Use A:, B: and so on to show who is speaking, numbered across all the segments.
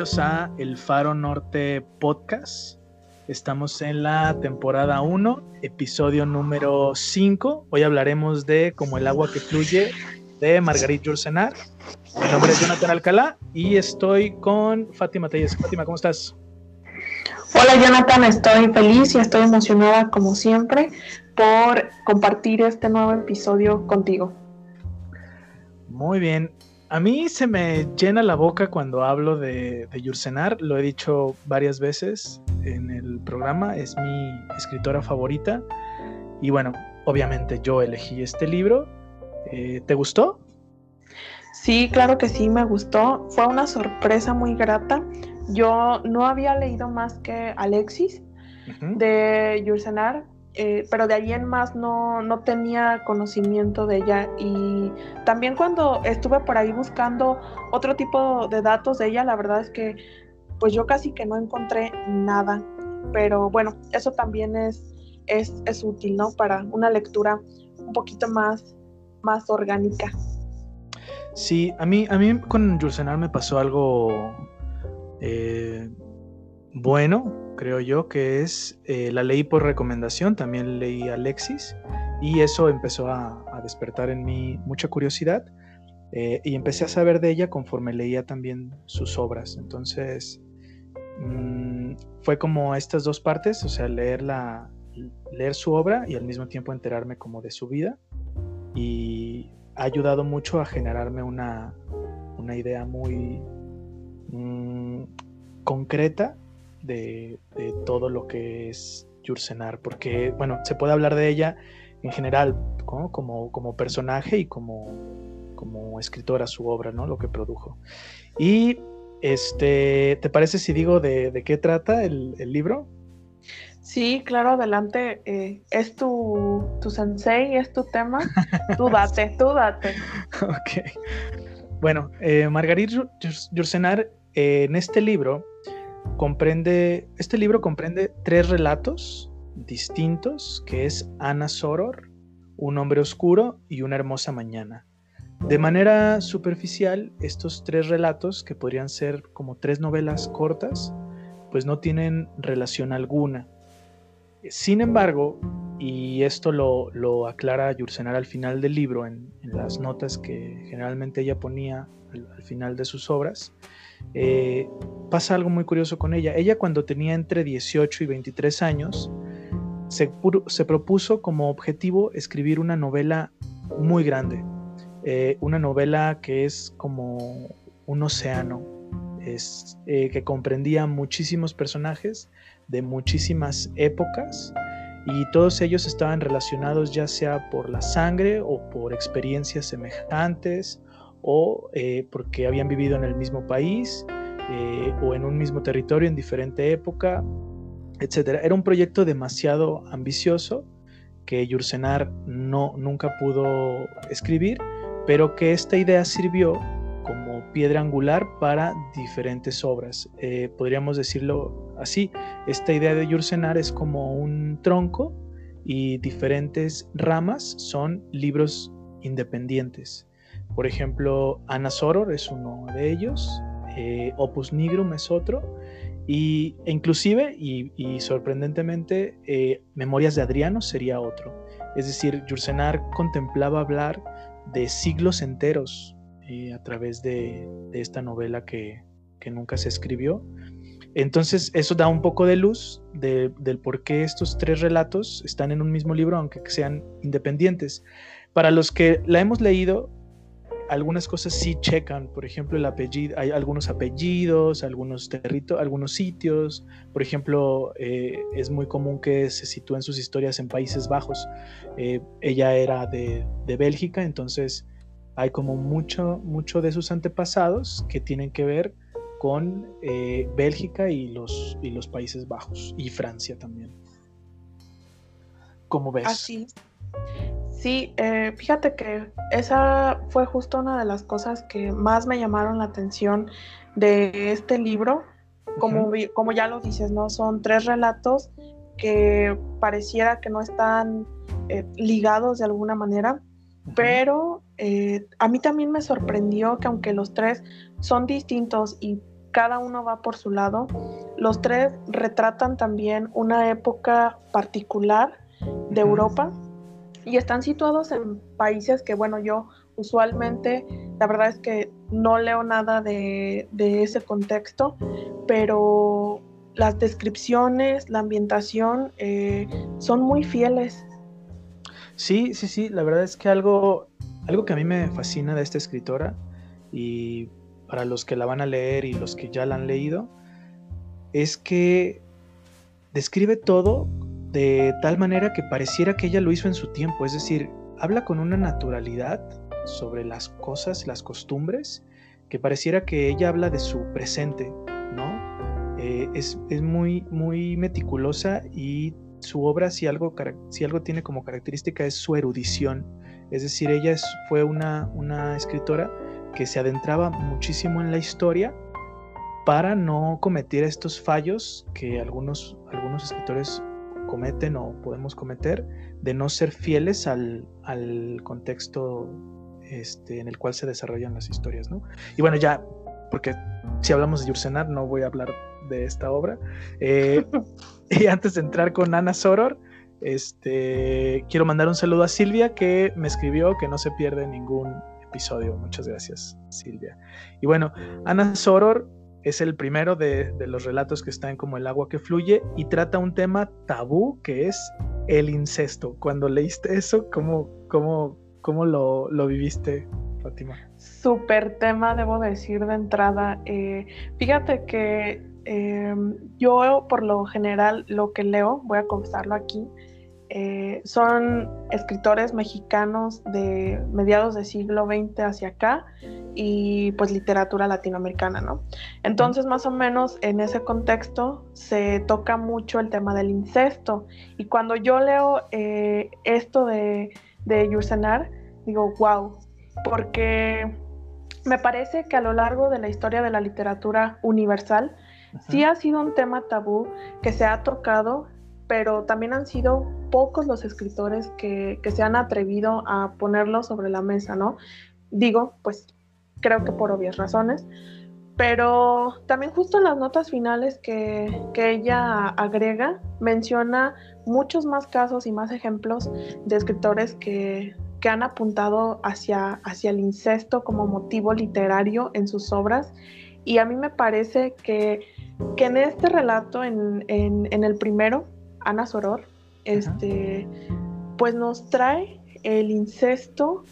A: bienvenidos a El Faro Norte Podcast. Estamos en la temporada 1, episodio número 5. Hoy hablaremos de Como el agua que fluye de Margarit Yourcenar. Mi nombre es Jonathan Alcalá y estoy con Fátima Telles. Fátima, ¿cómo estás?
B: Hola Jonathan, estoy feliz y estoy emocionada como siempre por compartir este nuevo episodio contigo.
A: Muy bien, a mí se me llena la boca cuando hablo de, de Yursenar, lo he dicho varias veces en el programa, es mi escritora favorita y bueno, obviamente yo elegí este libro. Eh, ¿Te gustó?
B: Sí, claro que sí, me gustó. Fue una sorpresa muy grata. Yo no había leído más que Alexis de Yursenar, eh, pero de ahí en más no, no, tenía conocimiento de ella y también cuando estuve por ahí buscando otro tipo de datos de ella, la verdad es que pues yo casi que no encontré nada, pero bueno, eso también es, es, es útil, ¿no? Para una lectura un poquito más, más orgánica.
A: Sí, a mí, a mí con Yursenar me pasó algo eh, bueno, creo yo, que es eh, la leí por recomendación, también leí Alexis y eso empezó a, despertar en mí mucha curiosidad eh, y empecé a saber de ella conforme leía también sus obras. Entonces mm, fue como estas dos partes, o sea, leer, la, leer su obra y al mismo tiempo enterarme como de su vida y ha ayudado mucho a generarme una, una idea muy mm, concreta de, todo lo que es Yursenar, porque, bueno, se puede hablar de ella en general, como, como personaje y como, como escritora, su obra, ¿no? Lo que produjo. Y, este, ¿te parece si digo de, qué trata el, libro?
B: Sí, claro, adelante. Eh, es tu, tu sensei, es tu tema. tú date, tú date.
A: ok. Bueno, eh, Margarit Yursenar, eh, en este libro, comprende, este libro comprende tres relatos distintos, que es Ana Soror, Un hombre oscuro y Una hermosa mañana. De manera superficial, estos tres relatos, que podrían ser como tres novelas cortas, pues no tienen relación alguna. Sin embargo, y esto lo, aclara Yursenar al final del libro, en, las notas que generalmente ella ponía al final de sus obras, eh, pasa algo muy curioso con ella. Ella cuando tenía entre 18 y 23 años, se, propuso como objetivo escribir una novela muy grande, eh, una novela que es como un océano, es, eh, que comprendía muchísimos personajes de muchísimas épocas y todos ellos estaban relacionados ya sea por la sangre o por experiencias semejantes o eh, porque habían vivido en el mismo país eh, o en un mismo territorio en diferente época, etc. Era un proyecto demasiado ambicioso que Yursenar no, nunca pudo escribir, pero que esta idea sirvió como piedra angular para diferentes obras. Eh, podríamos decirlo así, esta idea de Yursenar es como un tronco y diferentes ramas son libros independientes. Por ejemplo, Ana Soror es uno de ellos, eh, Opus Nigrum es otro, y, e inclusive, y, sorprendentemente, eh, Memorias de Adriano sería otro. Es decir, Yursenar contemplaba hablar de siglos enteros eh, a través de, esta novela que, nunca se escribió. Entonces, eso da un poco de luz del por qué estos tres relatos están en un mismo libro, aunque sean independientes. Para los que la hemos leído, algunas cosas sí checan, por ejemplo, el apellido, hay algunos apellidos, algunos territorios, algunos sitios, por ejemplo, eh, es muy común que se sitúen sus historias en Países Bajos. Eh, ella era de, Bélgica, entonces hay como mucho, mucho de sus antepasados que tienen que ver con eh, Bélgica y los, y los Países Bajos y Francia también. ¿Cómo ves?
B: Así. Sí, eh, fíjate que esa fue justo una de las cosas que más me llamaron la atención de este libro. Como, como ya lo dices, ¿no? Son tres relatos que pareciera que no están eh, ligados de alguna manera, pero eh, a mí también me sorprendió que aunque los tres son distintos y cada uno va por su lado. Los tres retratan también una época particular de Europa y están situados en países que, bueno, yo usualmente, la verdad es que no leo nada de, ese contexto, pero las descripciones, la ambientación eh, son muy fieles.
A: Sí, sí, sí, la verdad es que algo, algo que a mí me fascina de esta escritora y para los que la van a leer y los que ya la han leído, es que describe todo de tal manera que pareciera que ella lo hizo en su tiempo, es decir, habla con una naturalidad sobre las cosas, las costumbres, que pareciera que ella habla de su presente, ¿no? Eh, es, muy, muy meticulosa y su obra, si algo, si algo tiene como característica, es su erudición. Es decir, ella fue una, una escritora que se adentraba muchísimo en la historia para no cometer estos fallos que algunos, algunos escritores cometen o podemos cometer de no ser fieles al, al contexto este, en el cual se desarrollan las historias, ¿no? Y bueno, ya, porque si hablamos de Yursenar, no voy a hablar de esta obra. Eh, y antes de entrar con Ana Soror, este, quiero mandar un saludo a Silvia que me escribió que no se pierde ningún episodio. Muchas gracias, Silvia. Y bueno, Ana Soror es el primero de, los relatos que están como el agua que fluye y trata un tema tabú que es el incesto. Cuando leíste eso, ¿cómo, cómo, cómo lo, viviste, Fátima?
B: Súper tema, debo decir de entrada. Eh, fíjate que em, yo por lo general lo que leo, voy a confesarlo aquí, eh, son escritores mexicanos de mediados del siglo XX hacia acá y pues literatura latinoamericana, ¿no? Entonces más o menos en ese contexto se toca mucho el tema del incesto y cuando yo leo eh, esto de, de Yursenar, digo, wow, porque me parece que a lo largo de la historia de la literatura universal, sí ha sido un tema tabú que se ha tocado pero también han sido pocos los escritores que, se han atrevido a ponerlo sobre la mesa, ¿no? Digo, pues creo que por obvias razones, pero también justo en las notas finales que, ella agrega, menciona muchos más casos y más ejemplos de escritores que, han apuntado hacia, hacia el incesto como motivo literario en sus obras. Y a mí me parece que, en este relato, en, en el primero, Ana Soror, este, pues nos trae el incesto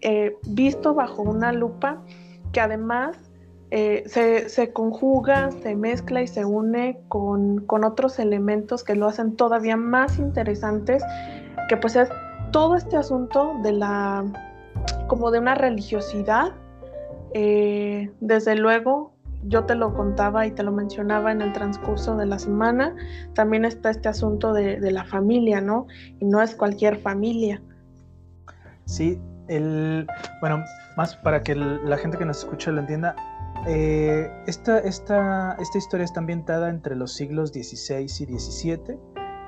B: eh, visto bajo una lupa que además eh, se, conjuga, se mezcla y se une con, otros elementos que lo hacen todavía más interesantes, que pues es todo este asunto de la, como de una religiosidad, eh, desde luego yo te lo contaba y te lo mencionaba en el transcurso de la semana, también está este asunto de, la familia, ¿no? Y no es cualquier familia.
A: Sí, el, bueno, más para que la gente que nos escucha lo entienda, eh, esta, esta, esta historia está ambientada entre los siglos XVI y XVII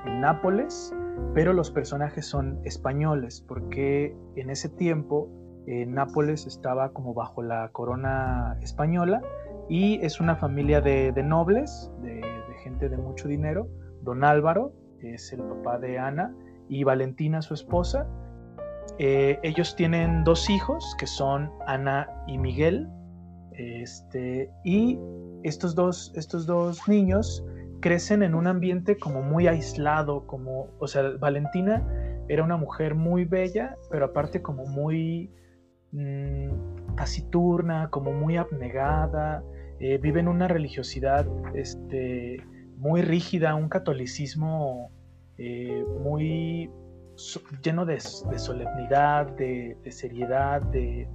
A: en Nápoles, pero los personajes son españoles, porque en ese tiempo eh, Nápoles estaba como bajo la corona española y es una familia de, nobles, de, gente de mucho dinero. Don Álvaro es el papá de Ana y Valentina su esposa. Eh, ellos tienen dos hijos que son Ana y Miguel. Este, y estos dos, estos dos niños crecen en un ambiente como muy aislado, como, o sea, Valentina era una mujer muy bella, pero aparte como muy mm, taciturna, como muy abnegada, eh, viven una religiosidad este, muy rígida, un catolicismo eh, muy lleno de, solemnidad, de, seriedad, de,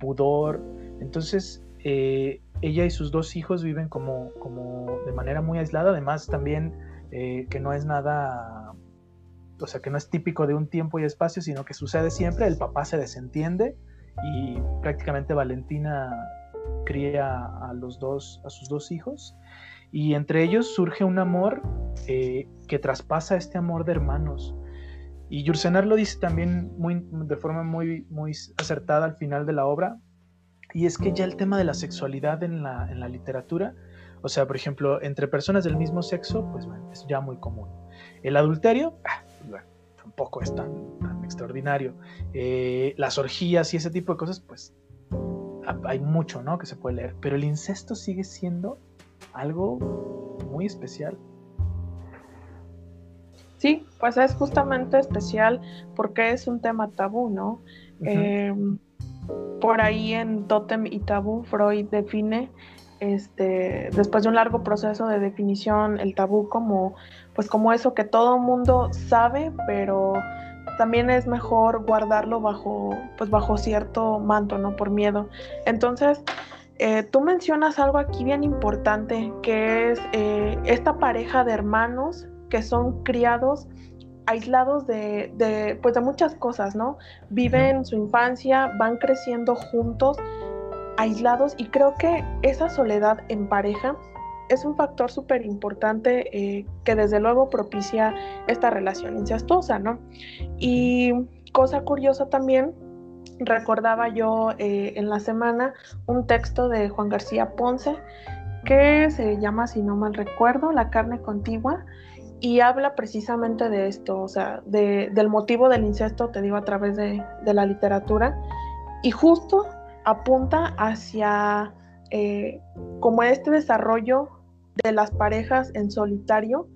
A: pudor. Entonces, eh, ella y sus dos hijos viven como, como de manera muy aislada, además también que no es nada, o sea, que no es típico de un tiempo y espacio, sino que sucede siempre, el papá se desentiende y prácticamente Valentina cría a los dos, a sus dos hijos, y entre ellos surge un amor eh, que traspasa este amor de hermanos. Y Yursenar lo dice también muy, de forma muy, muy acertada al final de la obra. Y es que ya el tema de la sexualidad en la, en la literatura, o sea, por ejemplo, entre personas del mismo sexo, pues es ya muy común. El adulterio, ah, pues bueno, tampoco es tan, extraordinario. Eh, las orgías y ese tipo de cosas, pues hay mucho, ¿no? Que se puede leer. Pero el incesto sigue siendo algo muy especial.
B: Sí, pues es justamente especial porque es un tema tabú, ¿no? Em, por ahí en Totem y Tabú, Freud define, este, después de un largo proceso de definición, el tabú como, pues como eso que todo mundo sabe, pero también es mejor guardarlo bajo, pues bajo cierto manto, ¿no? Por miedo. Entonces, eh, tú mencionas algo aquí bien importante, que es eh, esta pareja de hermanos que son criados aislados de, pues de muchas cosas, ¿no? Viven su infancia, van creciendo juntos, aislados, y creo que esa soledad en pareja es un factor súper importante eh, que desde luego propicia esta relación incestuosa, ¿no? Y cosa curiosa también, recordaba yo eh, en la semana un texto de Juan García Ponce que se llama, si no mal recuerdo, La carne contigua, y habla precisamente de esto, o sea, del motivo del incesto, te digo, a través de, la literatura, y justo apunta hacia eh, como este desarrollo de las parejas en solitario,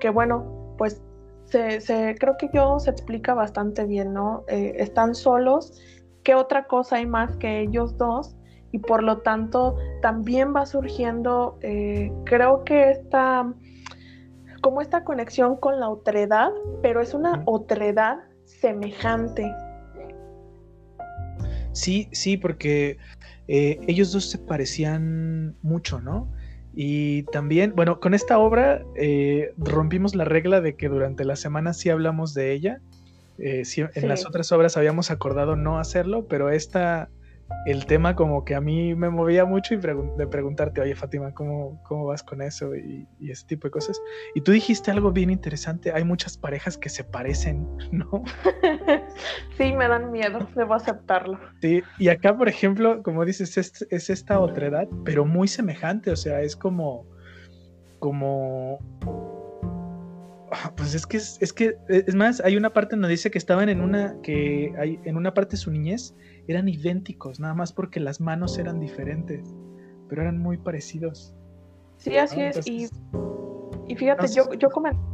B: que bueno, pues se, creo que yo se explica bastante bien, ¿no? Eh, están solos, ¿qué otra cosa hay más que ellos dos? Y por lo tanto también va surgiendo, eh, creo que esta como esta conexión con la otredad, pero es una otredad semejante.
A: Sí, sí, porque eh, ellos dos se parecían mucho, ¿no? Y también, bueno, con esta obra eh, rompimos la regla de que durante la semana sí hablamos de ella. Eh, en las otras obras habíamos acordado no hacerlo, pero esta el tema como que a mí me movía mucho y de preguntarte, oye Fátima, ¿cómo, ¿cómo vas con eso? Y, ese tipo de cosas. Y tú dijiste algo bien interesante, hay muchas parejas que se parecen, ¿no?
B: sí, me dan miedo, debo aceptarlo.
A: Sí, y acá, por ejemplo, como dices, es, es esta otra edad, pero muy semejante, o sea, es como, como Ah, pues es que es, que es más, hay una parte donde dice que estaban en una que hay en una parte de su niñez eran idénticos, nada más porque las manos eran diferentes, pero eran muy parecidos.
B: Sí, así es y, y fíjate, yo, yo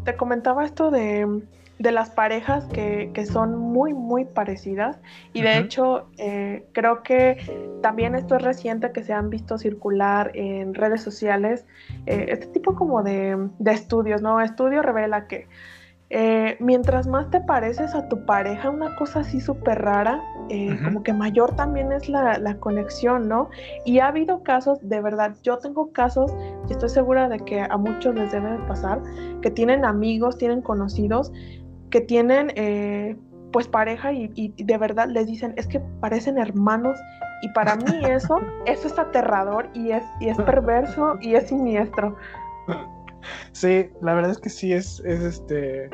B: te comentaba esto de de las parejas que, son muy, muy parecidas. Y de hecho, eh, creo que también esto es reciente que se han visto circular en redes sociales eh, este tipo como de, estudios, ¿no? Estudio revela que eh, mientras más te pareces a tu pareja, una cosa así súper rara, como que mayor también es la, la, conexión, ¿no? Y ha habido casos, de verdad, yo tengo casos, y estoy segura de que a muchos les debe de pasar, que tienen amigos, tienen conocidos, que tienen eh, pues pareja y, de verdad les dicen, es que parecen hermanos y para mí eso, eso es aterrador y es, y es perverso y es siniestro.
A: Sí, la verdad es que sí es, es este...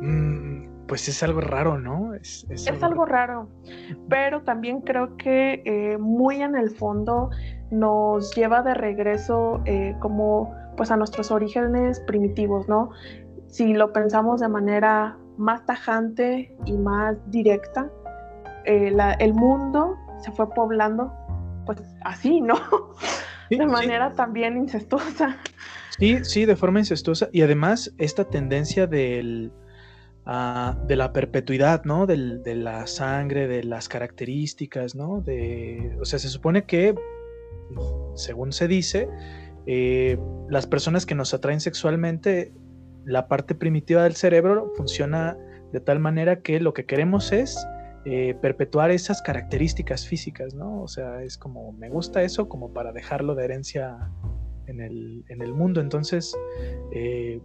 A: Mm, pues es algo raro, ¿no?
B: Es, algo, raro, pero también creo que eh, muy en el fondo nos lleva de regreso eh, como pues a nuestros orígenes primitivos, ¿no? si lo pensamos de manera más tajante y más directa, eh, el mundo se fue poblando pues así, ¿no? de manera también incestuosa.
A: Sí, sí, de forma incestuosa. Y además esta tendencia ah, de la perpetuidad, ¿no? De la sangre, de las características, ¿no? De, o sea, se supone que, según se dice, eh, las personas que nos atraen sexualmente la parte primitiva del cerebro funciona de tal manera que lo que queremos es eh, perpetuar esas características físicas, ¿no? O sea, es como, me gusta eso como para dejarlo de herencia en el, mundo. Entonces, eh,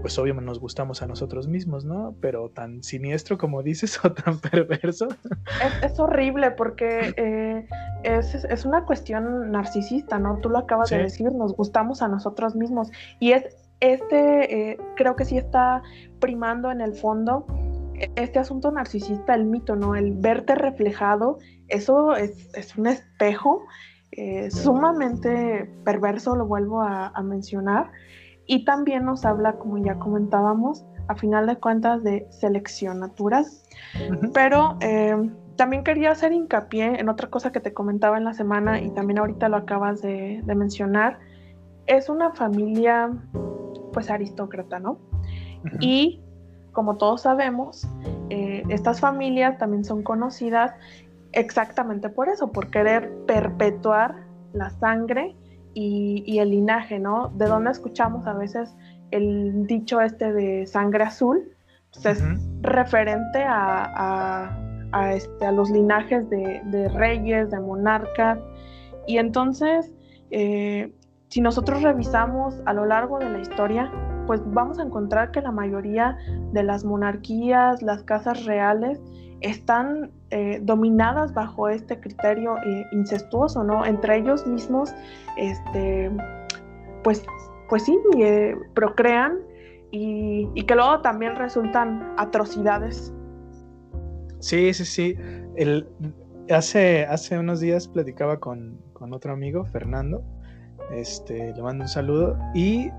A: pues obviamente nos gustamos a nosotros mismos, ¿no? Pero tan siniestro como dices o tan perverso.
B: Es, horrible porque eh, es, una cuestión narcisista, ¿no? Tú lo acabas de decir, nos gustamos a nosotros mismos. Y es este eh, creo que sí está primando en el fondo este asunto narcisista, el mito, ¿no? El verte reflejado eso es, un espejo eh, sumamente perverso, lo vuelvo a, mencionar, y también nos habla, como ya comentábamos, a final de cuentas de selección natural. Pero eh, también quería hacer hincapié en otra cosa que te comentaba en la semana y también ahorita lo acabas de, mencionar. Es una familia, pues, aristócrata, ¿no? Y como todos sabemos, eh, estas familias también son conocidas exactamente por eso, por querer perpetuar la sangre y, el linaje, ¿no? De donde escuchamos a veces el dicho este de sangre azul, pues es referente a, este, a, los linajes de, reyes, de monarcas. Y entonces, eh, si nosotros revisamos a lo largo de la historia, pues vamos a encontrar que la mayoría de las monarquías, las casas reales, están eh, dominadas bajo este criterio eh, incestuoso, ¿no? Entre ellos mismos, este, pues, pues sí, eh, procrean y, que luego también resultan atrocidades.
A: Sí, sí, sí. Hace, hace unos días platicaba con, con otro amigo, Fernando, este, le mando un saludo, y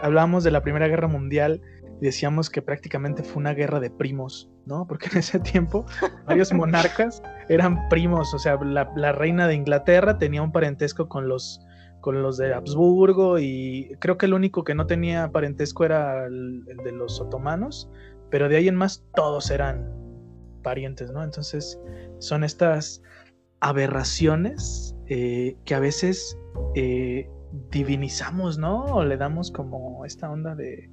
A: hablábamos de la Primera Guerra Mundial decíamos que prácticamente fue una guerra de primos, ¿no? Porque en ese tiempo varios monarcas eran primos, o sea, la, reina de Inglaterra tenía un parentesco con los, con los de Habsburgo y creo que el único que no tenía parentesco era el, de los otomanos, pero de ahí en más todos eran parientes, ¿no? Entonces son estas aberraciones eh, que a veces eh, divinizamos, ¿no? O le damos como esta onda de,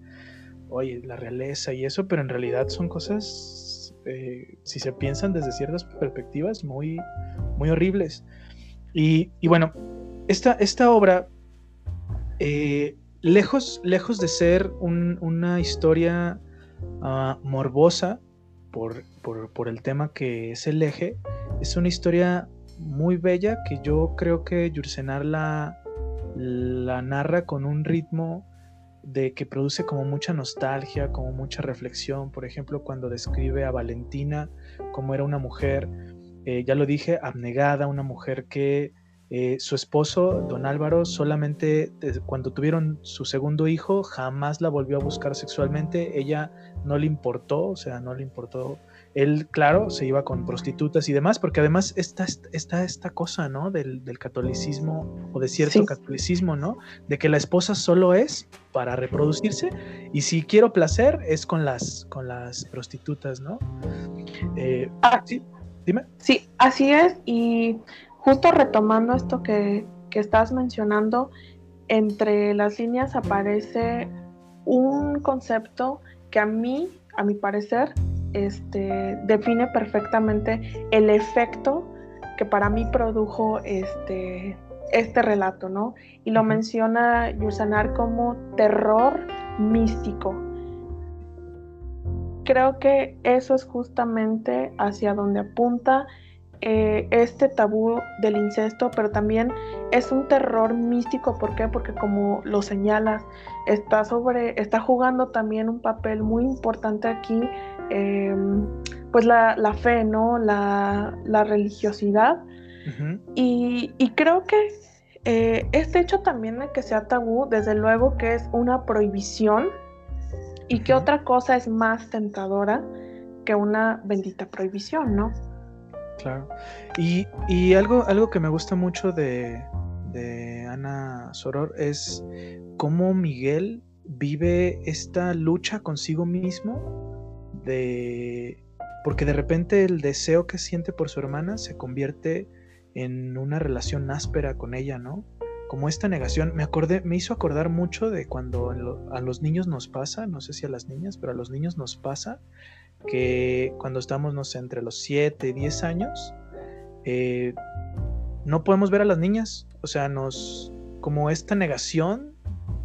A: oye, la realeza y eso, pero en realidad son cosas, eh, si se piensan desde ciertas perspectivas, muy, muy horribles. Y, bueno, esta, esta obra, eh, lejos, lejos de ser una historia ah, morbosa por, por el tema que es el eje, es una historia muy bella que yo creo que Yursenar la, la narra con un ritmo de que produce como mucha nostalgia, como mucha reflexión. Por ejemplo, cuando describe a Valentina como era una mujer, eh, ya lo dije, abnegada, una mujer que eh, su esposo, don Álvaro, solamente cuando tuvieron su segundo hijo, jamás la volvió a buscar sexualmente. Ella no le importó, o sea, no le importó él, claro, se iba con prostitutas y demás, porque además está, está esta cosa, ¿no? Del, catolicismo o de cierto catolicismo, ¿no? De que la esposa solo es para reproducirse y si quiero placer es con las, con las prostitutas, ¿no?
B: Eh, ah, sí, dime. Sí, así es. Y justo retomando esto que, que estás mencionando, entre las líneas aparece un concepto que a mí, a mi parecer, este, define perfectamente el efecto que para mí produjo este, este relato, ¿no? Y lo menciona Yusanar como terror místico. Creo que eso es justamente hacia donde apunta eh, este tabú del incesto, pero también es un terror místico. ¿Por qué? Porque como lo señalas, está sobre, está jugando también un papel muy importante aquí Em, pues la, fe, ¿no? La, religiosidad. y, creo que eh, este hecho también de que sea tabú, desde luego que es una prohibición y que otra cosa es más tentadora que una bendita prohibición, ¿no?
A: Claro. Y, algo, algo que me gusta mucho de, de Ana Soror es cómo Miguel vive esta lucha consigo mismo de porque de repente el deseo que siente por su hermana se convierte en una relación áspera con ella, ¿no? Como esta negación, me acordé, me hizo acordar mucho de cuando a los niños nos pasa, no sé si a las niñas, pero a los niños nos pasa que cuando estamos, no entre los 7 y 10 años, eh, no podemos ver a las niñas, o sea, nos, como esta negación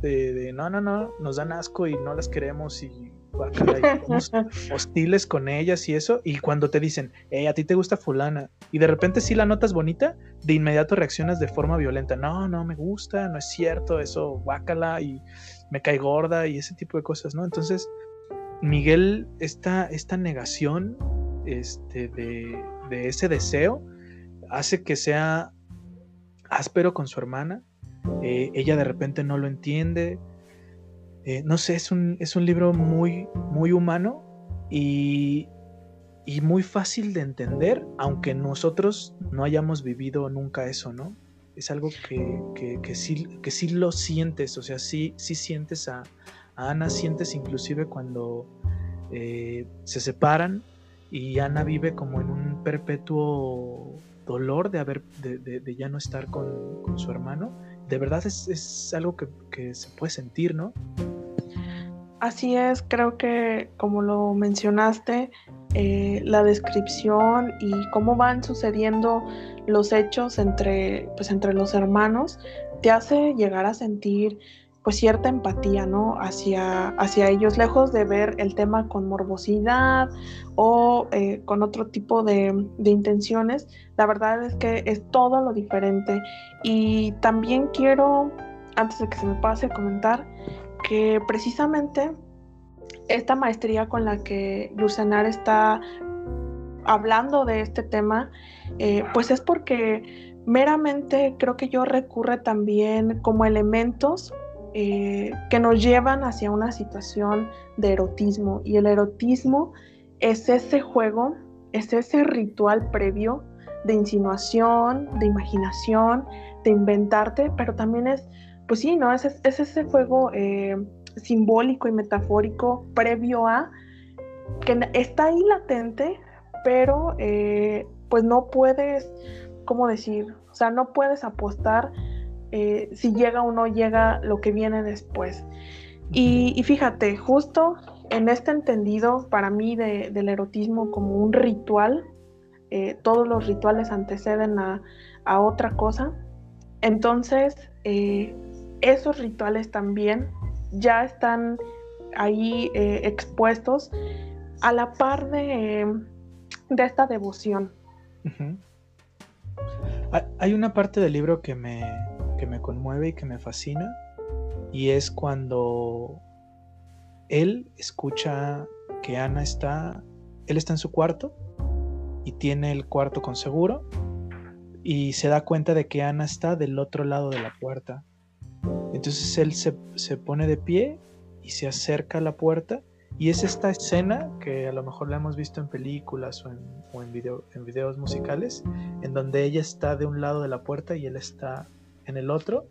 A: de, no, no, no, nos dan asco y no las queremos y hostiles con ellas y eso, y cuando te dicen, hey, a ti te gusta fulana, y de repente si la notas bonita, de inmediato reaccionas de forma violenta, no, no me gusta, no es cierto, eso, guácala, y me cae gorda, y ese tipo de cosas, ¿no? Entonces, Miguel, esta, esta negación este, de, ese deseo, hace que sea áspero con su hermana. Eh, ella de repente no lo entiende. Eh, no sé, es un, es un libro muy, muy humano y, y muy fácil de entender, aunque nosotros no hayamos vivido nunca eso, ¿no? Es algo que, que, sí, que sí lo sientes, o sea, sí, sí sientes a, Ana, sientes inclusive cuando eh, se separan y Ana vive como en un perpetuo dolor de, haber, de, ya no estar con, su hermano. De verdad es, es algo que, que se puede sentir, ¿no?
B: Así es, creo que como lo mencionaste, eh, la descripción y cómo van sucediendo los hechos entre, pues, entre los hermanos te hace llegar a sentir pues cierta empatía, ¿no? Hacia, hacia ellos, lejos de ver el tema con morbosidad o eh, con otro tipo de, de, intenciones, la verdad es que es todo lo diferente. Y también quiero, antes de que se me pase, comentar que precisamente esta maestría con la que Yursenar está hablando de este tema, eh, pues es porque meramente creo que yo recurre también como elementos eh, que nos llevan hacia una situación de erotismo. Y el erotismo es ese juego, es ese ritual previo de insinuación, de imaginación, de inventarte, pero también es pues sí, ¿no? Es, es ese juego eh, simbólico y metafórico previo a que está ahí latente, pero eh, pues no puedes, ¿cómo decir? O sea, no puedes apostar eh, si llega o no llega lo que viene después. Y, fíjate, justo en este entendido para mí del erotismo como un ritual, todos los rituales anteceden a, a otra cosa, entonces esos rituales también ya están ahí eh, expuestos a la par de, esta devoción.
A: Hay una parte del libro que me, que me conmueve y que me fascina, y es cuando él escucha que Ana está, él está en su cuarto y tiene el cuarto con seguro y se da cuenta de que Ana está del otro lado de la puerta. Entonces él se, pone de pie y se acerca a la puerta y es esta escena que a lo mejor la hemos visto en películas o en, o en, video, en videos musicales, en donde ella está de un lado de la puerta y él está en el otro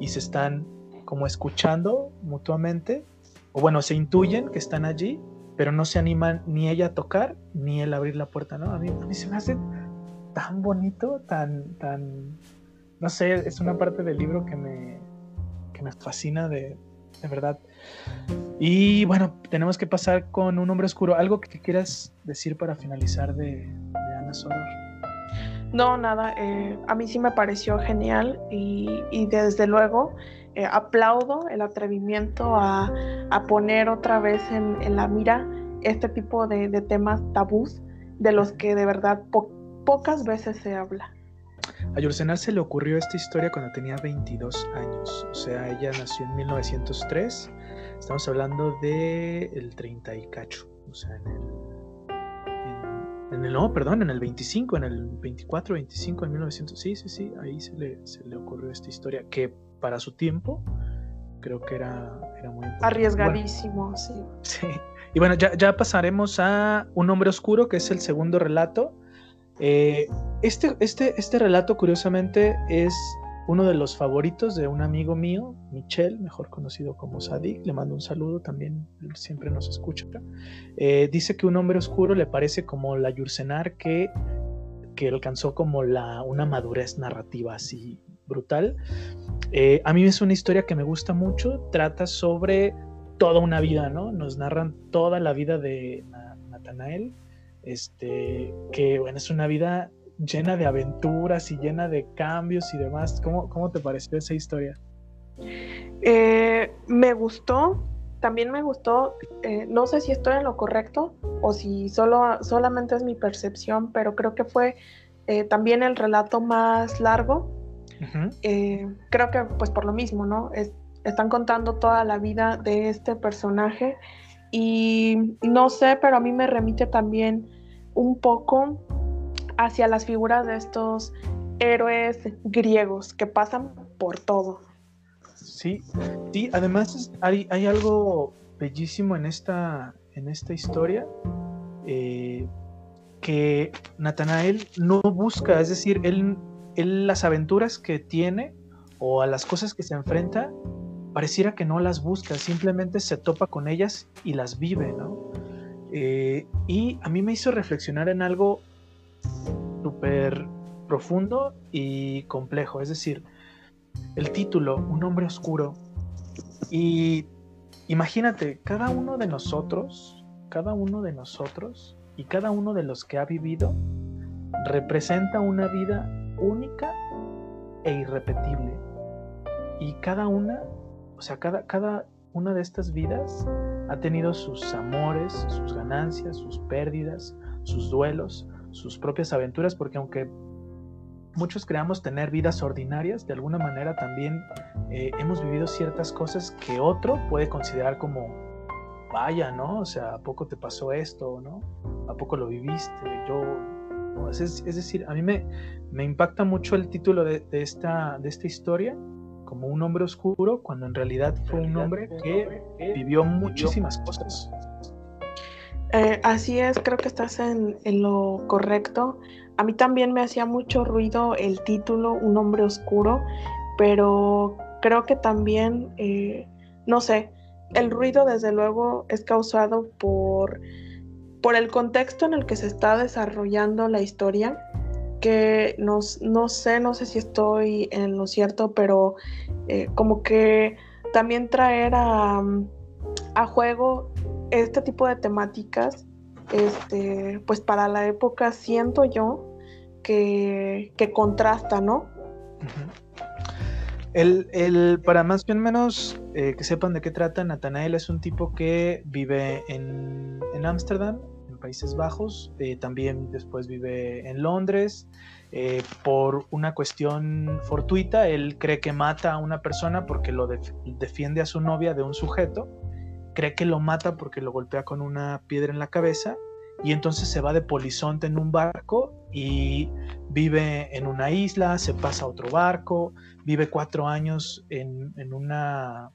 A: y se están como escuchando mutuamente, o bueno, se intuyen que están allí, pero no se animan ni ella a tocar ni él a abrir la puerta, ¿no? A mí, se me hace tan bonito, tan, tan, no sé, es una parte del libro que me, que me fascina de, verdad. Y bueno, tenemos que pasar con un hombre oscuro. ¿Algo que quieras decir para finalizar de, Ana Soror?
B: No, nada. Eh, a mí sí me pareció genial y, desde luego eh, aplaudo el atrevimiento a, poner otra vez en, la mira este tipo de, temas tabús de los que de verdad pocas veces se habla.
A: A Yursenar se le ocurrió esta historia cuando tenía 22 años, o sea, ella nació en 1903, estamos hablando del el 30 y cacho, o sea, en el, en, el, no, perdón, en el 25, en el 24, 25, en 1900, sí, sí, sí, ahí se le, se le ocurrió esta historia, que para su tiempo creo que era, era muy
B: arriesgadísimo, sí.
A: Sí, y bueno, ya, ya pasaremos a Un hombre oscuro, que es el segundo relato. Eh, este, este, este relato, curiosamente, es uno de los favoritos de un amigo mío, Michel, mejor conocido como Sadik. Le mando un saludo también, siempre nos escucha. Eh, dice que un hombre oscuro le parece como la Yursenar que, que alcanzó como la, una madurez narrativa así brutal. Eh, a mí es una historia que me gusta mucho, trata sobre toda una vida, ¿no? Nos narran toda la vida de Natanael este, que bueno, es una vida llena de aventuras y llena de cambios y demás. ¿Cómo, cómo te pareció esa historia?
B: Eh, me gustó, también me gustó, eh, no sé si estoy en lo correcto o si solo, solamente es mi percepción, pero creo que fue eh, también el relato más largo. creo que pues por lo mismo, ¿no? están contando toda la vida de este personaje y no sé, pero a mí me remite también un poco hacia las figuras de estos héroes griegos que pasan por todo.
A: Sí, sí, además hay, algo bellísimo en esta, en esta historia. Eh, que Natanael no busca, es decir, él, él, las aventuras que tiene o a las cosas que se enfrenta, pareciera que no las busca, simplemente se topa con ellas y las vive, ¿no? Eh, y a mí me hizo reflexionar en algo súper profundo y complejo, es decir, el título, Un hombre oscuro, y imagínate, cada uno de nosotros, cada uno de nosotros, y cada uno de los que ha vivido representa una vida única e irrepetible. Y cada una, o sea, cada, cada una de estas vidas ha tenido sus amores, sus ganancias, sus pérdidas, sus duelos, sus propias aventuras, porque aunque muchos creamos tener vidas ordinarias, de alguna manera también eh, hemos vivido ciertas cosas que otro puede considerar como, vaya, ¿no? O sea, ¿a poco te pasó esto, ¿no? ¿A poco lo viviste? Yo, es, decir, a mí me, me impacta mucho el título de, esta, de esta historia como un hombre oscuro, cuando en realidad fue un hombre que vivió muchísimas cosas.
B: Eh, así es, creo que estás en, lo correcto. A mí también me hacía mucho ruido el título, Un hombre oscuro, pero creo que también, eh, no sé, el ruido desde luego es causado por por el contexto en el que se está desarrollando la historia, que no sé, no sé si estoy en lo cierto, pero eh, como que también traer a, juego este tipo de temáticas, este, pues para la época siento yo que, contrasta, ¿no?
A: el, para más bien menos eh, que sepan de qué trata, Nathanael es un tipo que vive en Ámsterdam, Países Bajos, eh, también después vive en Londres. Eh, por una cuestión fortuita, él cree que mata a una persona porque lo defiende a su novia de un sujeto, cree que lo mata porque lo golpea con una piedra en la cabeza y entonces se va de polizonte en un barco y vive en una isla, se pasa a otro barco, vive cuatro años en, en una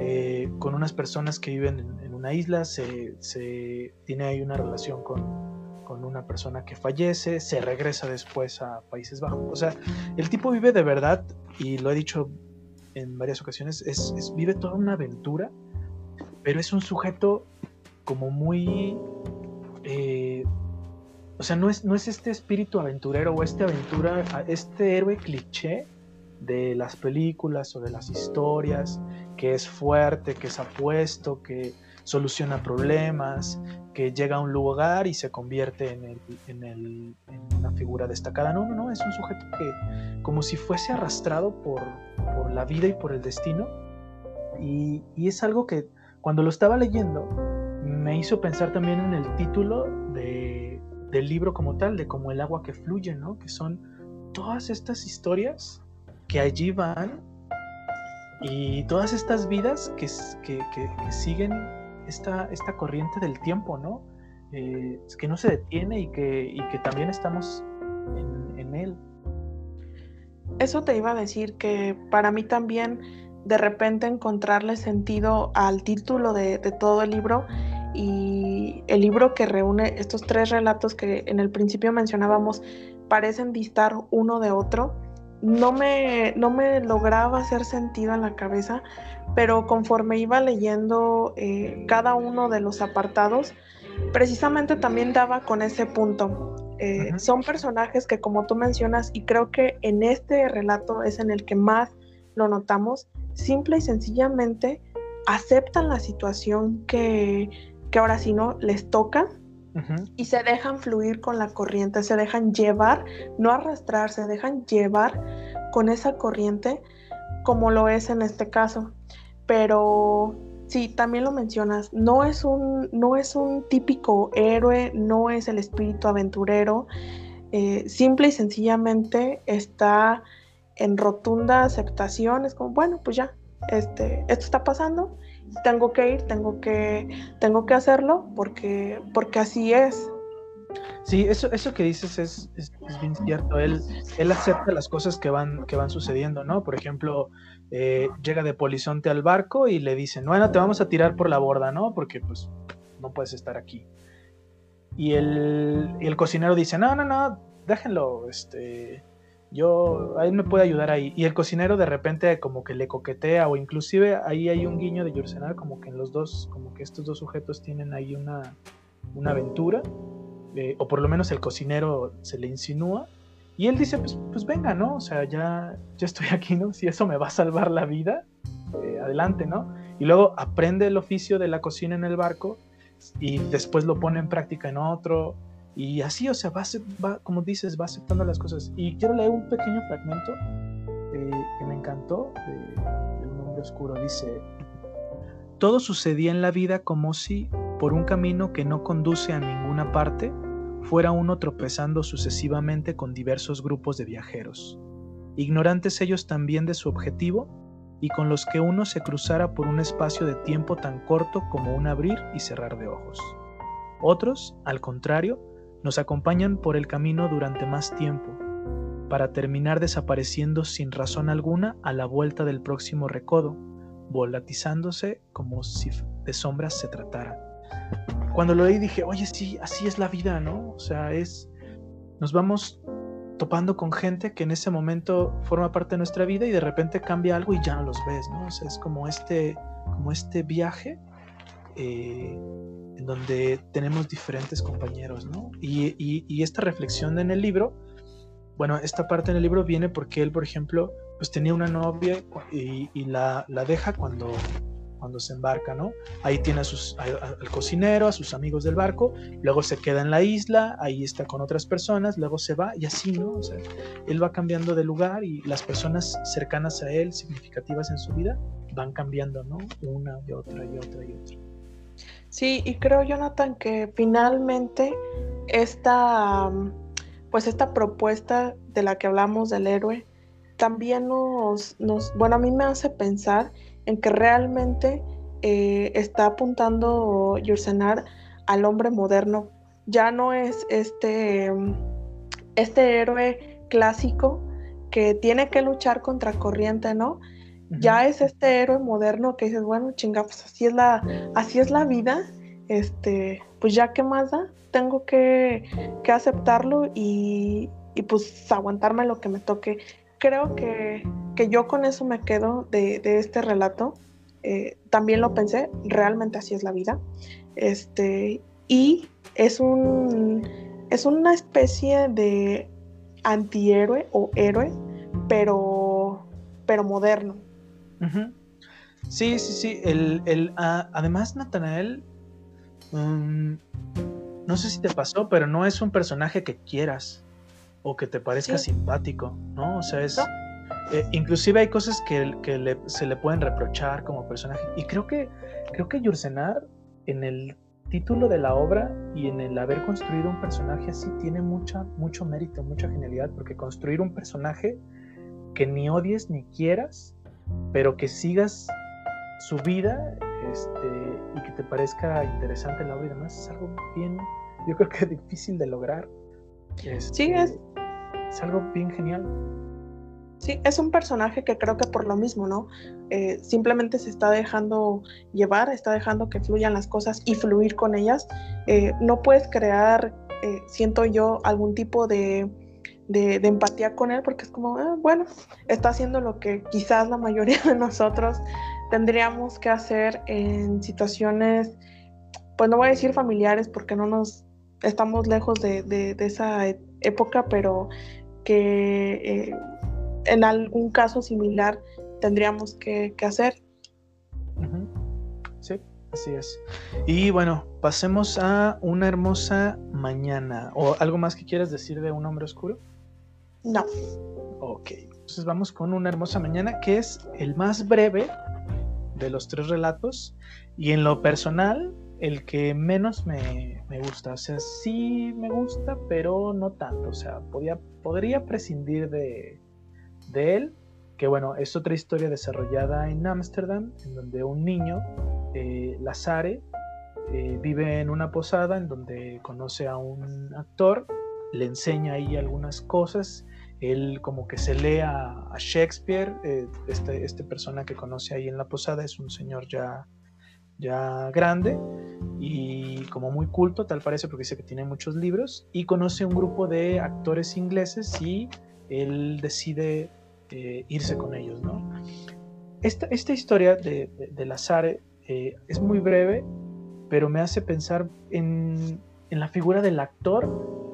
A: eh, con unas personas que viven en, una isla, se, tiene ahí una relación con, una persona que fallece, se regresa después a Países Bajos. O sea, el tipo vive de verdad, y lo he dicho en varias ocasiones, es, vive toda una aventura, pero es un sujeto como muy... Eh, o sea, no es, no es este espíritu aventurero o este aventura, este héroe cliché de las películas o de las historias, que es fuerte, que es apuesto, que soluciona problemas, que llega a un lugar y se convierte en, una figura destacada. No, no, no, es un sujeto que como si fuese arrastrado por, la vida y por el destino. Y, es algo que cuando lo estaba leyendo me hizo pensar también en el título del libro como tal, de como el agua que fluye, ¿no? Que son todas estas historias que allí van y todas estas vidas que, que, siguen esta, esta, corriente del tiempo, ¿no? Eh, que no se detiene y que, y que también estamos en, él.
B: Eso te iba a decir que para mí también de repente encontrarle sentido al título de, de todo el libro y el libro que reúne estos tres relatos que en el principio mencionábamos parecen distar uno de otro no me, no me lograba hacer sentido en la cabeza, pero conforme iba leyendo eh, cada uno de los apartados, precisamente también daba con ese punto. Eh, son personajes que como tú mencionas, y creo que en este relato es en el que más lo notamos, simple y sencillamente aceptan la situación que, que ahora sí no les toca y se dejan fluir con la corriente, se dejan llevar, no arrastrar, se dejan llevar con esa corriente como lo es en este caso. Pero sí, también lo mencionas, no es un, no es un típico héroe, no es el espíritu aventurero, eh, simple y sencillamente está en rotunda aceptación, es como, bueno, pues ya, este, esto está pasando, tengo que ir, tengo que, tengo que hacerlo porque, porque así es.
A: Sí, eso, eso que dices es, es, bien cierto. Él, él acepta las cosas que van, que van sucediendo, ¿no? Por ejemplo, eh, llega de polizonte al barco y le dicen, bueno, te vamos a tirar por la borda, ¿no? Porque pues no puedes estar aquí. Y el, el cocinero dice, no, no, no, déjenlo, este, yo, él me puede ayudar ahí. Y el cocinero de repente como que le coquetea o inclusive ahí hay un guiño de Yursenar como que en los dos, como que estos dos sujetos tienen ahí una, una aventura o por lo menos el cocinero se le insinúa, y él dice, pues, pues venga, ¿no? O sea, ya, ya estoy aquí, ¿no? Si eso me va a salvar la vida, eh, adelante, ¿no? Y luego aprende el oficio de la cocina en el barco y después lo pone en práctica en otro. Y así, o sea, va, va como dices, va aceptando las cosas. Y quiero leer un pequeño fragmento eh, que me encantó de, de hombre oscuro. Dice, todo sucedía en la vida como si, por un camino que no conduce a ninguna parte, fuera uno tropezando sucesivamente con diversos grupos de viajeros, ignorantes ellos también de su objetivo y con los que uno se cruzara por un espacio de tiempo tan corto como un abrir y cerrar de ojos. Otros, al contrario, nos acompañan por el camino durante más tiempo, para terminar desapareciendo sin razón alguna a la vuelta del próximo recodo, volatizándose como si de sombras se tratara cuando lo leí dije, oye, sí, así es la vida, ¿no? O sea, es, nos vamos topando con gente que en ese momento forma parte de nuestra vida y de repente cambia algo y ya no los ves, ¿no? O sea, es como este, como este viaje eh, en donde tenemos diferentes compañeros, ¿no? Y, esta reflexión en el libro, bueno, esta parte en el libro viene porque él, por ejemplo, pues tenía una novia y, y la, la, deja cuando cuando se embarca, ¿no? Ahí tiene a sus, al cocinero, a sus amigos del barco, luego se queda en la isla, ahí está con otras personas, luego se va y así, ¿no? O sea, él va cambiando de lugar y las personas cercanas a él, significativas en su vida, van cambiando, ¿no? Una y otra y otra y otra.
B: Sí, y creo, Jonathan, que finalmente esta, pues esta propuesta de la que hablamos del héroe, también nos, nos, bueno, a mí me hace pensar en que realmente eh, está apuntando Yursenar al hombre moderno. Ya no es este, este héroe clásico que tiene que luchar contra corriente, ¿no? Ya es este héroe moderno que dices, bueno, chinga, pues así es la, así es la vida, este, pues ya qué más da, tengo que, aceptarlo y, y, pues aguantarme lo que me toque creo que, yo con eso me quedo de, este relato. Eh, también lo pensé, realmente así es la vida. Este, y es un es una especie de antihéroe o héroe, pero, pero moderno.
A: Sí, sí, sí. El, ah, además, Natanael, mm, no sé si te pasó, pero no es un personaje que quieras o que te parezca simpático, ¿no? O sea, es... Eh, inclusive hay cosas que, se le pueden reprochar como personaje. Y creo que, creo que Yursenar, en el título de la obra y en el haber construido un personaje así, tiene mucha, mucho mérito, mucha genialidad, porque construir un personaje que ni odies ni quieras, pero que sigas su vida este, y que te parezca interesante la obra y demás, es algo bien, yo creo que difícil de lograr.
B: Este, sí, es,
A: es algo bien genial.
B: Sí, es un personaje que creo que por lo mismo, ¿no? Eh, simplemente se está dejando llevar, está dejando que fluyan las cosas y fluir con ellas. Eh, no puedes crear, eh, siento yo, algún tipo de, de, empatía con él porque es como, ah, bueno, está haciendo lo que quizás la mayoría de nosotros tendríamos que hacer en situaciones, pues no voy a decir familiares porque no nos estamos lejos de, de, esa época, pero que eh, en algún caso similar tendríamos que, hacer.
A: Sí, así es. Y bueno, pasemos a una hermosa mañana. ¿O algo más que quieras decir de un hombre oscuro?
B: No.
A: Ok, entonces vamos con una hermosa mañana que es el más breve de los tres relatos y en lo personal el que menos me, gusta. O sea, sí me gusta, pero no tanto. O sea, podía, podría prescindir de, de él. Que bueno, es otra historia desarrollada en Ámsterdam, en donde un niño, eh, Lazare, eh, vive en una posada en donde conoce a un actor, le enseña ahí algunas cosas, él como que se lee a, Shakespeare, eh, este, este, persona que conoce ahí en la posada es un señor ya, ya grande y como muy culto, tal parece porque dice que tiene muchos libros, y conoce un grupo de actores ingleses y él decide eh, irse con ellos, ¿no? Esta, historia de, de, Lazare eh, es muy breve, pero me hace pensar en, en, la figura del actor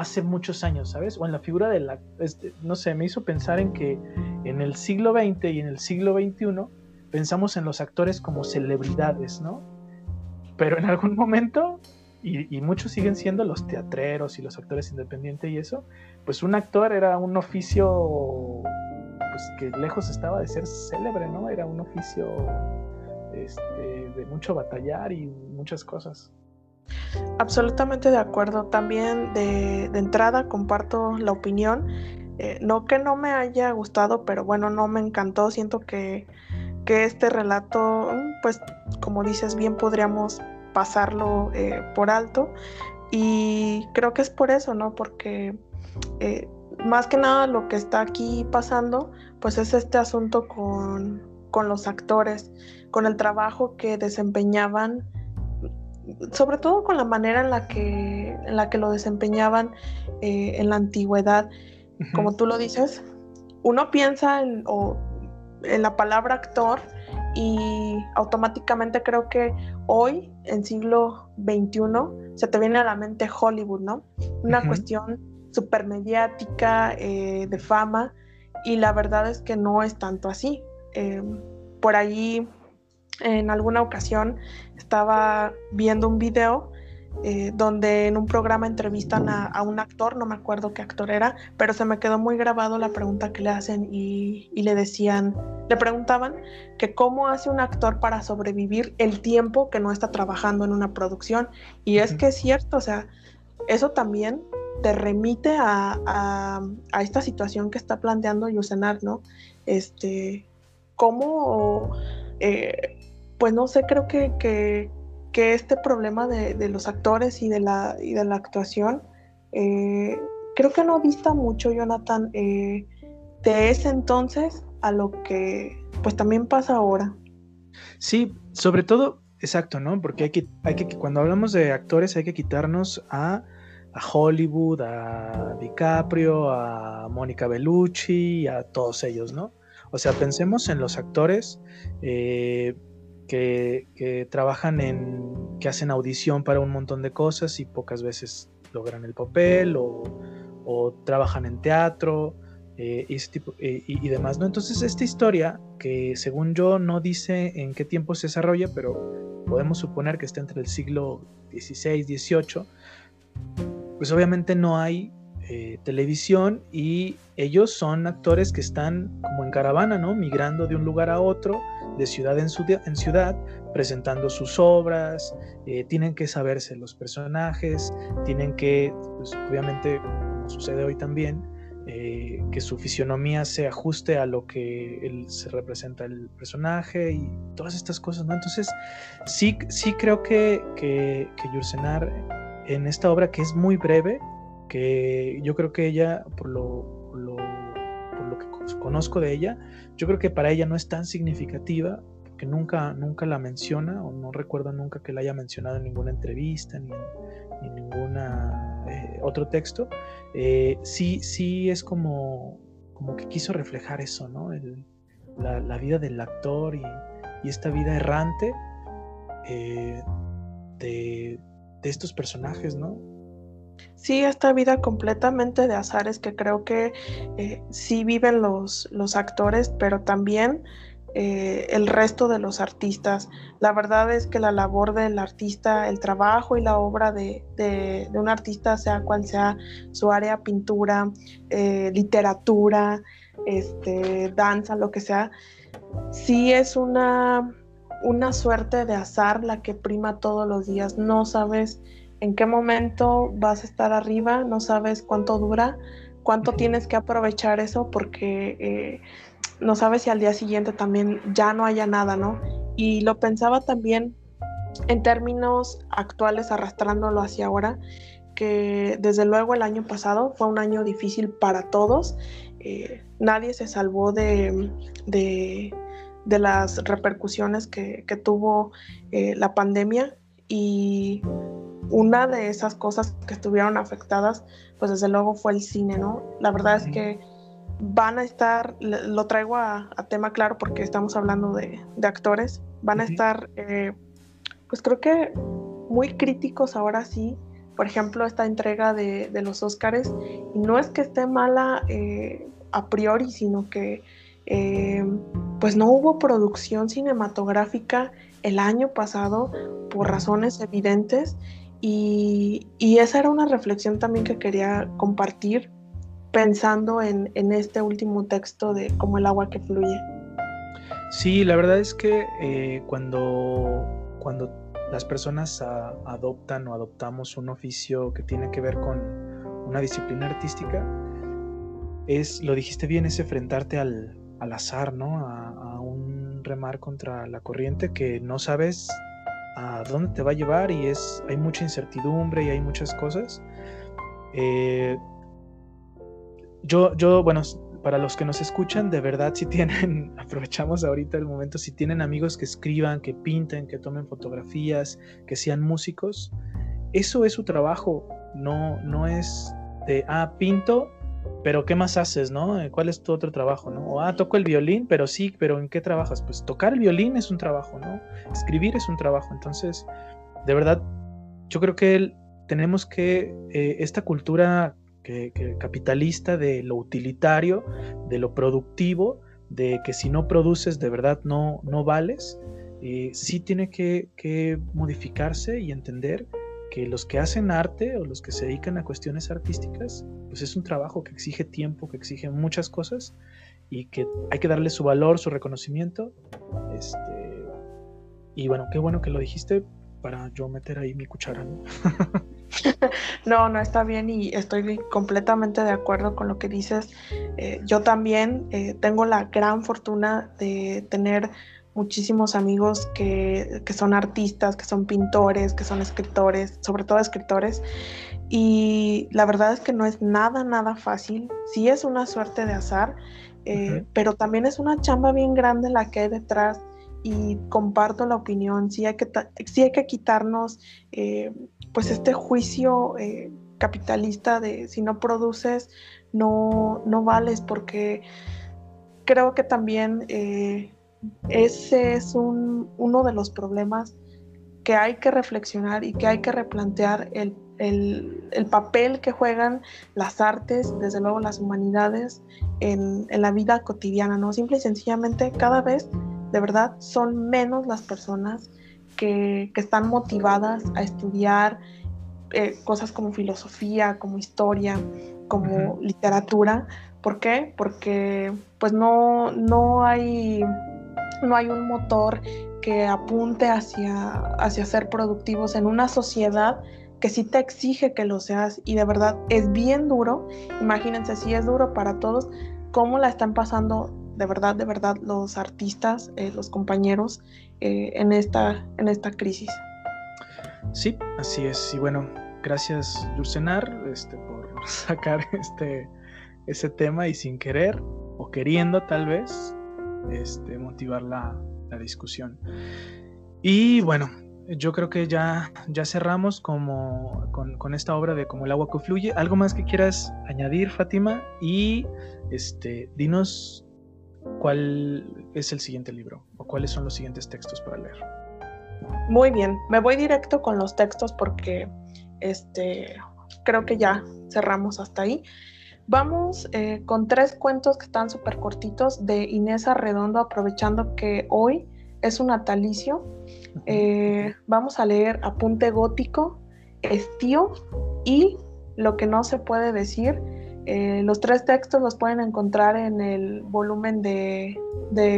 A: hace muchos años, ¿sabes? O en la figura de la, este, no sé, me hizo pensar en que en el siglo XX y en el siglo XXI pensamos en los actores como celebridades, ¿no? Pero en algún momento, y, y muchos siguen siendo los teatreros y los actores independientes y eso, pues un actor era un oficio pues, que lejos estaba de ser célebre, ¿no? Era un oficio este, de mucho batallar y muchas cosas.
B: Absolutamente de acuerdo. También de, entrada comparto la opinión. Eh, no que no me haya gustado, pero bueno, no me encantó. Siento que, este relato, pues como dices, bien podríamos pasarlo eh, por alto. Y creo que es por eso, ¿no? Porque eh, más que nada lo que está aquí pasando, pues es este asunto con, los actores, con el trabajo que desempeñaban, sobre todo con la manera en la que, en la que lo desempeñaban eh, en la antigüedad. Como tú lo dices, uno piensa en, en la palabra actor y automáticamente creo que hoy, en siglo XXI, se te viene a la mente Hollywood, ¿no? Una cuestión súper mediática, eh, de fama, y la verdad es que no es tanto así. Em, por allí, en alguna ocasión, estaba viendo un video eh, donde en un programa entrevistan a, un actor, no me acuerdo qué actor era, pero se me quedó muy grabado la pregunta que le hacen y, y, le decían, le preguntaban que cómo hace un actor para sobrevivir el tiempo que no está trabajando en una producción. Y es que es cierto, o sea, eso también te remite a, esta situación que está planteando Yusenar, ¿no? Este, cómo, eh, pues no sé, creo que, que, este problema de, los actores y de la, y de la actuación, eh, creo que no dista mucho, Jonathan, eh, de ese entonces a lo que pues también pasa ahora.
A: Sí, sobre todo, exacto, ¿no? Porque hay que, hay que, cuando hablamos de actores hay que quitarnos a a Hollywood, a DiCaprio, a Mónica Bellucci, a todos ellos, ¿no? O sea, pensemos en los actores eh, que, trabajan en, que hacen audición para un montón de cosas y pocas veces logran el papel o, trabajan en teatro eh, y, tipo, eh, demás, ¿no? Entonces esta historia, que según yo no dice en qué tiempo se desarrolla, pero podemos suponer que está entre el siglo XVI, XVIII, pues obviamente no hay eh, televisión y ellos son actores que están como en caravana, ¿no? Migrando de un lugar a otro, de ciudad en, ciudad, presentando sus obras, eh, tienen que saberse los personajes, tienen que, pues obviamente, como sucede hoy también, eh, que su fisionomía se ajuste a lo que se representa el personaje y todas estas cosas, ¿no? Entonces, sí, sí creo que, que, que en esta obra que es muy breve, que yo creo que ella, por lo, por lo, que conozco de ella, yo creo que para ella no es tan significativa, porque nunca, nunca la menciona, o no recuerdo nunca que la haya mencionado en ninguna entrevista, ni en, ningún eh, otro texto. Eh, sí, sí es como, como que quiso reflejar eso, ¿no? la, vida del actor y, esta vida errante eh, de estos personajes, ¿no?
B: Sí, esta vida completamente de azares que creo que eh, sí viven los, los, actores, pero también eh, el resto de los artistas. La verdad es que la labor del artista, el trabajo y la obra de, un artista, sea cual sea su área, pintura, eh, literatura, este, danza, lo que sea, sí es una una suerte de azar la que prima todos los días. No sabes en qué momento vas a estar arriba, no sabes cuánto dura, cuánto tienes que aprovechar eso porque eh, no sabes si al día siguiente también ya no haya nada, ¿no? Y lo pensaba también en términos actuales, arrastrándolo hacia ahora, que desde luego el año pasado fue un año difícil para todos. Eh, nadie se salvó de, de, las repercusiones que, tuvo eh, la pandemia y una de esas cosas que estuvieron afectadas, pues desde luego fue el cine, ¿no? La verdad es que van a estar, lo traigo a, tema claro porque estamos hablando de, actores, van a estar, eh, pues creo que muy críticos ahora sí. Por ejemplo, esta entrega de, los Óscares, y no es que esté mala eh, a priori, sino que eh, pues no hubo producción cinematográfica el año pasado por razones evidentes y, esa era una reflexión también que quería compartir pensando en, este último texto de como el agua que fluye.
A: Sí, la verdad es que eh, cuando, cuando las personas adoptan o adoptamos un oficio que tiene que ver con una disciplina artística, es, lo dijiste bien, es enfrentarte al, azar, ¿no? A, un remar contra la corriente que no sabes a dónde te va a llevar y es, hay mucha incertidumbre y hay muchas cosas. Eh, yo, yo, bueno, para los que nos escuchan, de verdad, si tienen, aprovechamos ahorita el momento, si tienen amigos que escriban, que pinten, que tomen fotografías, que sean músicos, eso es su trabajo, no, no es de, ah, pinto pero ¿qué más haces, no? ¿Cuál es tu otro trabajo, no? O, ah, toco el violín, pero sí, pero ¿en qué trabajas? Pues tocar el violín es un trabajo, ¿no? Escribir es un trabajo. Entonces, de verdad, yo creo que tenemos que, eh, esta cultura que, capitalista de lo utilitario, de lo productivo, de que si no produces de verdad no, no vales, eh, sí tiene que, que modificarse y entender que los que hacen arte o los que se dedican a cuestiones artísticas, pues es un trabajo que exige tiempo, que exige muchas cosas y que hay que darle su valor, su reconocimiento. Este, y bueno, qué bueno que lo dijiste para yo meter ahí mi cuchara.
B: No, no, está bien y estoy completamente de acuerdo con lo que dices. Eh, yo también eh, tengo la gran fortuna de tener muchísimos amigos que, son artistas, que son pintores, que son escritores, sobre todo escritores. Y la verdad es que no es nada, nada fácil. Sí es una suerte de azar, eh, pero también es una chamba bien grande la que hay detrás y comparto la opinión. Sí hay que, sí hay que quitarnos eh, pues este juicio eh, capitalista de si no produces, no, no vales, porque creo que también ese es uno de los problemas que hay que reflexionar y que hay que replantear el, papel que juegan las artes, desde luego las humanidades, en, la vida cotidiana, ¿no? Simple y sencillamente cada vez, de verdad, son menos las personas que, están motivadas a estudiar eh, cosas como filosofía, como historia, como literatura. ¿Por qué? Porque pues no, no hay no hay un motor que apunte hacia, hacia ser productivos en una sociedad que sí te exige que lo seas y de verdad es bien duro. Imagínense si es duro para todos, cómo la están pasando de verdad, de verdad los artistas, eh, los compañeros eh, en, esta, en esta crisis.
A: Sí, así es. Y bueno, gracias Yurcenar este, por sacar este, ese tema y sin querer o queriendo tal vez este, motivar la, discusión. Y bueno, yo creo que ya, ya cerramos como, con, esta obra de Como el agua que fluye. ¿Algo más que quieras añadir, Fátima? Y este, dinos cuál es el siguiente libro o cuáles son los siguientes textos para leer.
B: Muy bien, me voy directo con los textos porque este, creo que ya cerramos hasta ahí. Vamos eh, con tres cuentos que están súper cortitos de Inés Arredondo, aprovechando que hoy es un natalicio. Eh, vamos a leer Apunte Gótico, Estío y Lo que no se puede decir. Eh, los tres textos los pueden encontrar en el volumen de,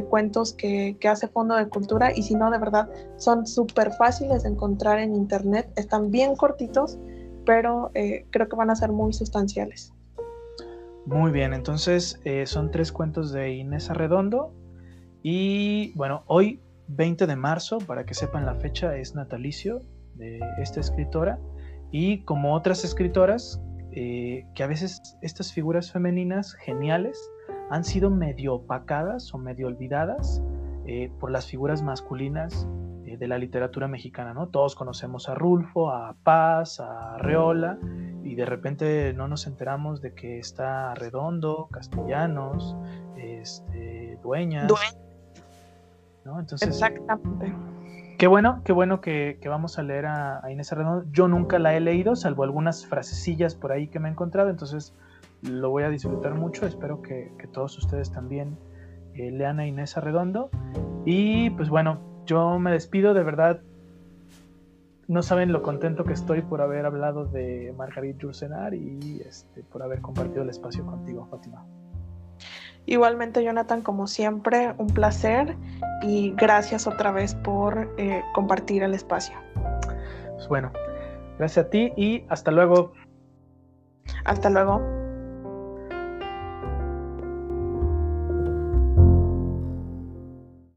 B: cuentos que, que, hace Fondo de Cultura y si no, de verdad, son súper fáciles de encontrar en internet. Están bien cortitos, pero creo que van a ser muy sustanciales.
A: Muy bien, entonces eh, son tres cuentos de Inés Arredondo. Y bueno, hoy 20 de marzo, para que sepan la fecha, es natalicio de esta escritora. Y como otras escritoras, eh, que a veces estas figuras femeninas geniales han sido medio opacadas o medio olvidadas eh, por las figuras masculinas eh, de la literatura mexicana, ¿no? Todos conocemos a Rulfo, a Paz, a Reola, y de repente no nos enteramos de que está Redondo, Castellanos, este, Dueñas. ¿no? Entonces,
B: Exactamente.
A: Qué bueno, qué bueno que, vamos a leer a, Inés Arredondo. Yo nunca la he leído, salvo algunas frasecillas por ahí que me he encontrado, entonces lo voy a disfrutar mucho. Espero que, todos ustedes también eh, lean a Inés Arredondo. Y pues bueno, yo me despido, de verdad. No saben lo contento que estoy por haber hablado de Margarit Jursenar y este, por haber compartido el espacio contigo, Fátima.
B: Igualmente, Jonathan, como siempre, un placer y gracias otra vez por eh, compartir el espacio.
A: Pues bueno, gracias a ti y hasta luego.
B: Hasta luego.